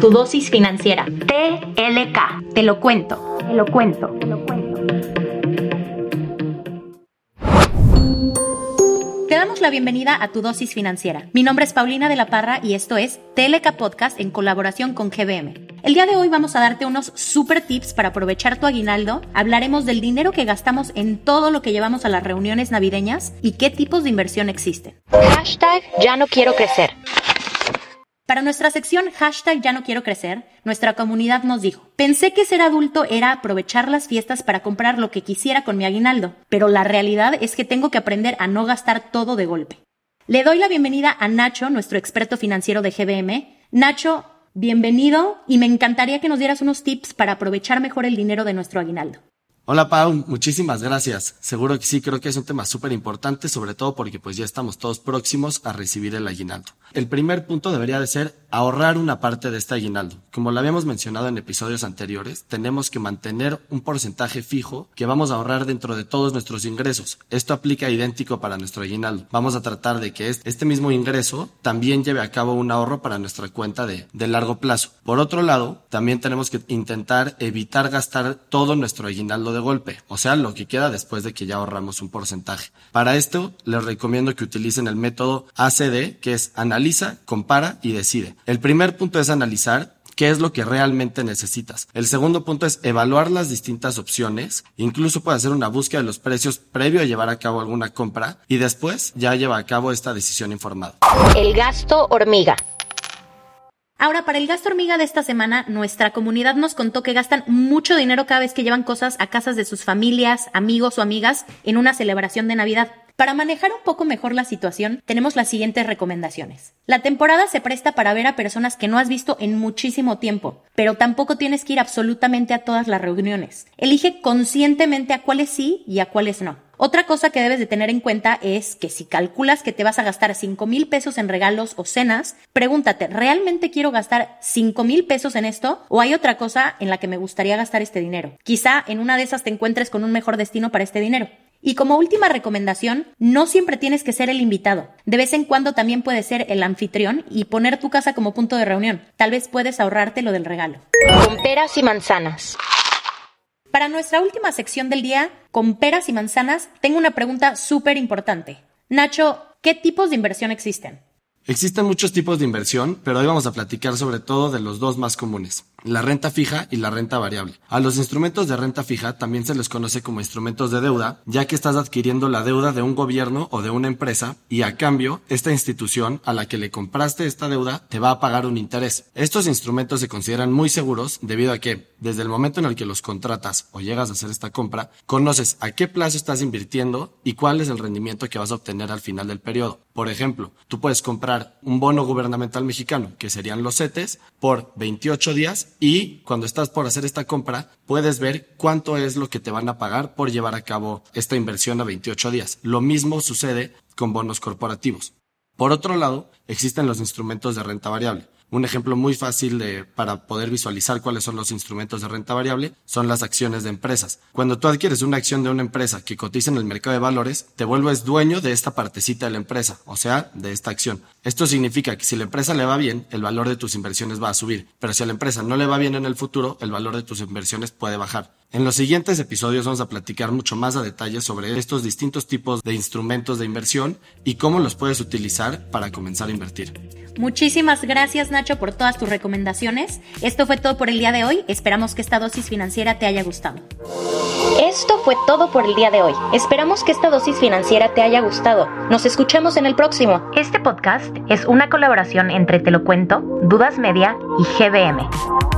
tu dosis financiera. TLK. Te lo cuento. Te lo cuento. Te lo cuento. Te damos la bienvenida a tu dosis financiera. Mi nombre es Paulina de la Parra y esto es TLK Podcast en colaboración con GBM. El día de hoy vamos a darte unos super tips para aprovechar tu aguinaldo. Hablaremos del dinero que gastamos en todo lo que llevamos a las reuniones navideñas y qué tipos de inversión existen. Hashtag ya no quiero crecer. Para nuestra sección hashtag ya no quiero crecer, nuestra comunidad nos dijo, pensé que ser adulto era aprovechar las fiestas para comprar lo que quisiera con mi aguinaldo, pero la realidad es que tengo que aprender a no gastar todo de golpe. Le doy la bienvenida a Nacho, nuestro experto financiero de GBM. Nacho, bienvenido y me encantaría que nos dieras unos tips para aprovechar mejor el dinero de nuestro aguinaldo. Hola Pau, muchísimas gracias. Seguro que sí, creo que es un tema súper importante, sobre todo porque pues ya estamos todos próximos a recibir el aguinaldo. El primer punto debería de ser ahorrar una parte de este aguinaldo. Como lo habíamos mencionado en episodios anteriores, tenemos que mantener un porcentaje fijo que vamos a ahorrar dentro de todos nuestros ingresos. Esto aplica idéntico para nuestro aguinaldo. Vamos a tratar de que este mismo ingreso también lleve a cabo un ahorro para nuestra cuenta de, de largo plazo. Por otro lado, también tenemos que intentar evitar gastar todo nuestro aguinaldo de golpe, o sea, lo que queda después de que ya ahorramos un porcentaje. Para esto, les recomiendo que utilicen el método ACD, que es analiza, compara y decide. El primer punto es analizar qué es lo que realmente necesitas. El segundo punto es evaluar las distintas opciones. Incluso puede hacer una búsqueda de los precios previo a llevar a cabo alguna compra y después ya lleva a cabo esta decisión informada. El gasto hormiga. Ahora, para el gasto hormiga de esta semana, nuestra comunidad nos contó que gastan mucho dinero cada vez que llevan cosas a casas de sus familias, amigos o amigas en una celebración de Navidad. Para manejar un poco mejor la situación, tenemos las siguientes recomendaciones. La temporada se presta para ver a personas que no has visto en muchísimo tiempo, pero tampoco tienes que ir absolutamente a todas las reuniones. Elige conscientemente a cuáles sí y a cuáles no. Otra cosa que debes de tener en cuenta es que si calculas que te vas a gastar 5 mil pesos en regalos o cenas, pregúntate, ¿realmente quiero gastar 5 mil pesos en esto? ¿O hay otra cosa en la que me gustaría gastar este dinero? Quizá en una de esas te encuentres con un mejor destino para este dinero. Y como última recomendación, no siempre tienes que ser el invitado. De vez en cuando también puedes ser el anfitrión y poner tu casa como punto de reunión. Tal vez puedes ahorrarte lo del regalo. Con peras y manzanas. Para nuestra última sección del día, con peras y manzanas, tengo una pregunta súper importante. Nacho, ¿qué tipos de inversión existen? Existen muchos tipos de inversión, pero hoy vamos a platicar sobre todo de los dos más comunes, la renta fija y la renta variable. A los instrumentos de renta fija también se les conoce como instrumentos de deuda, ya que estás adquiriendo la deuda de un gobierno o de una empresa y a cambio esta institución a la que le compraste esta deuda te va a pagar un interés. Estos instrumentos se consideran muy seguros debido a que desde el momento en el que los contratas o llegas a hacer esta compra, conoces a qué plazo estás invirtiendo y cuál es el rendimiento que vas a obtener al final del periodo. Por ejemplo, tú puedes comprar un bono gubernamental mexicano, que serían los CETES, por 28 días y cuando estás por hacer esta compra, puedes ver cuánto es lo que te van a pagar por llevar a cabo esta inversión a 28 días. Lo mismo sucede con bonos corporativos. Por otro lado, existen los instrumentos de renta variable. Un ejemplo muy fácil de, para poder visualizar cuáles son los instrumentos de renta variable son las acciones de empresas. Cuando tú adquieres una acción de una empresa que cotiza en el mercado de valores, te vuelves dueño de esta partecita de la empresa, o sea, de esta acción. Esto significa que si la empresa le va bien, el valor de tus inversiones va a subir, pero si a la empresa no le va bien en el futuro, el valor de tus inversiones puede bajar. En los siguientes episodios vamos a platicar mucho más a detalle sobre estos distintos tipos de instrumentos de inversión y cómo los puedes utilizar para comenzar a invertir. Muchísimas gracias Nacho por todas tus recomendaciones. Esto fue todo por el día de hoy. Esperamos que esta dosis financiera te haya gustado. Esto fue todo por el día de hoy. Esperamos que esta dosis financiera te haya gustado. Nos escuchamos en el próximo. Este podcast es una colaboración entre Te lo cuento, Dudas Media y GBM.